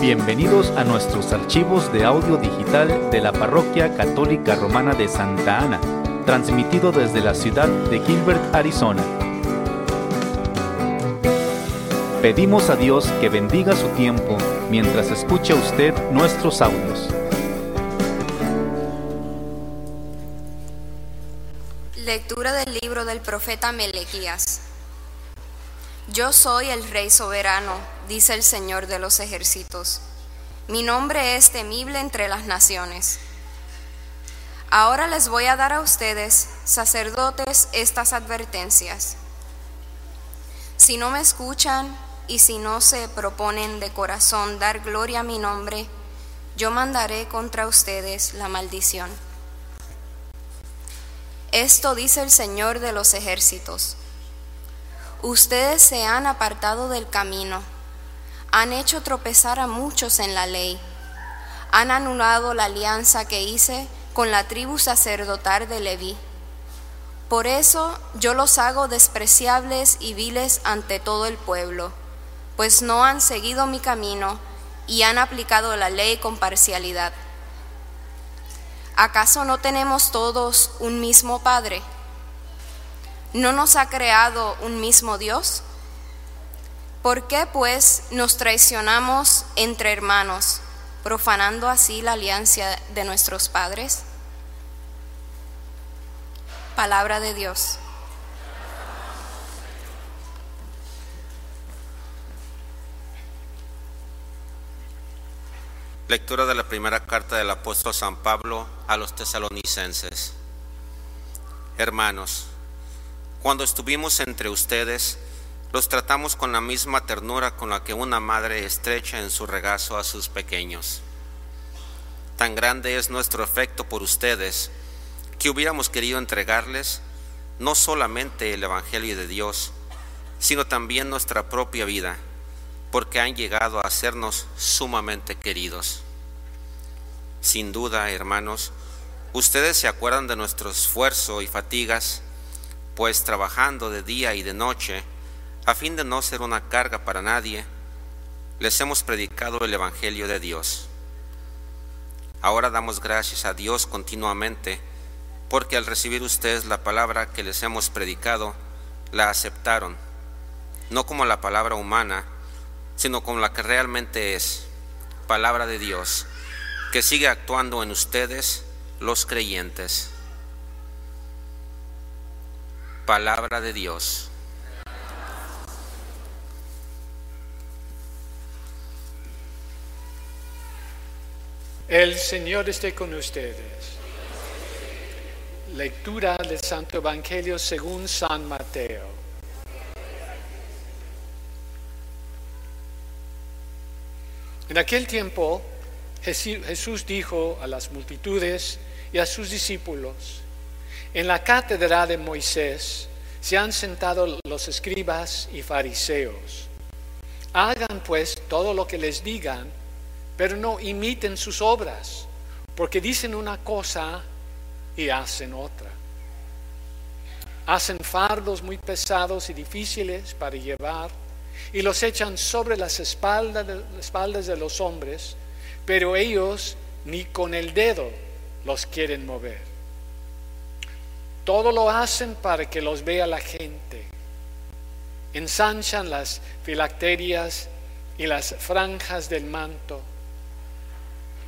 Bienvenidos a nuestros archivos de audio digital de la Parroquia Católica Romana de Santa Ana, transmitido desde la ciudad de Gilbert, Arizona. Pedimos a Dios que bendiga su tiempo mientras escucha usted nuestros audios. Lectura del libro del profeta Melequías. Yo soy el Rey soberano, dice el Señor de los ejércitos. Mi nombre es temible entre las naciones. Ahora les voy a dar a ustedes, sacerdotes, estas advertencias. Si no me escuchan y si no se proponen de corazón dar gloria a mi nombre, yo mandaré contra ustedes la maldición. Esto dice el Señor de los ejércitos. Ustedes se han apartado del camino, han hecho tropezar a muchos en la ley, han anulado la alianza que hice con la tribu sacerdotal de Leví. Por eso yo los hago despreciables y viles ante todo el pueblo, pues no han seguido mi camino y han aplicado la ley con parcialidad. ¿Acaso no tenemos todos un mismo Padre? ¿No nos ha creado un mismo Dios? ¿Por qué pues nos traicionamos entre hermanos, profanando así la alianza de nuestros padres? Palabra de Dios. Lectura de la primera carta del apóstol San Pablo a los tesalonicenses. Hermanos, cuando estuvimos entre ustedes, los tratamos con la misma ternura con la que una madre estrecha en su regazo a sus pequeños. Tan grande es nuestro afecto por ustedes que hubiéramos querido entregarles no solamente el Evangelio de Dios, sino también nuestra propia vida porque han llegado a hacernos sumamente queridos. Sin duda, hermanos, ustedes se acuerdan de nuestro esfuerzo y fatigas, pues trabajando de día y de noche, a fin de no ser una carga para nadie, les hemos predicado el Evangelio de Dios. Ahora damos gracias a Dios continuamente, porque al recibir ustedes la palabra que les hemos predicado, la aceptaron, no como la palabra humana, sino con la que realmente es, palabra de Dios, que sigue actuando en ustedes, los creyentes. Palabra de Dios. El Señor esté con ustedes. Lectura del Santo Evangelio según San Mateo. En aquel tiempo Jesús dijo a las multitudes y a sus discípulos, en la cátedra de Moisés se han sentado los escribas y fariseos. Hagan pues todo lo que les digan, pero no imiten sus obras, porque dicen una cosa y hacen otra. Hacen fardos muy pesados y difíciles para llevar y los echan sobre las espaldas de, las espaldas de los hombres, pero ellos ni con el dedo los quieren mover. Todo lo hacen para que los vea la gente. Ensanchan las filacterias y las franjas del manto.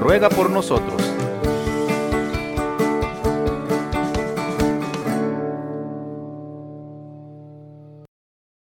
ruega por nosotros.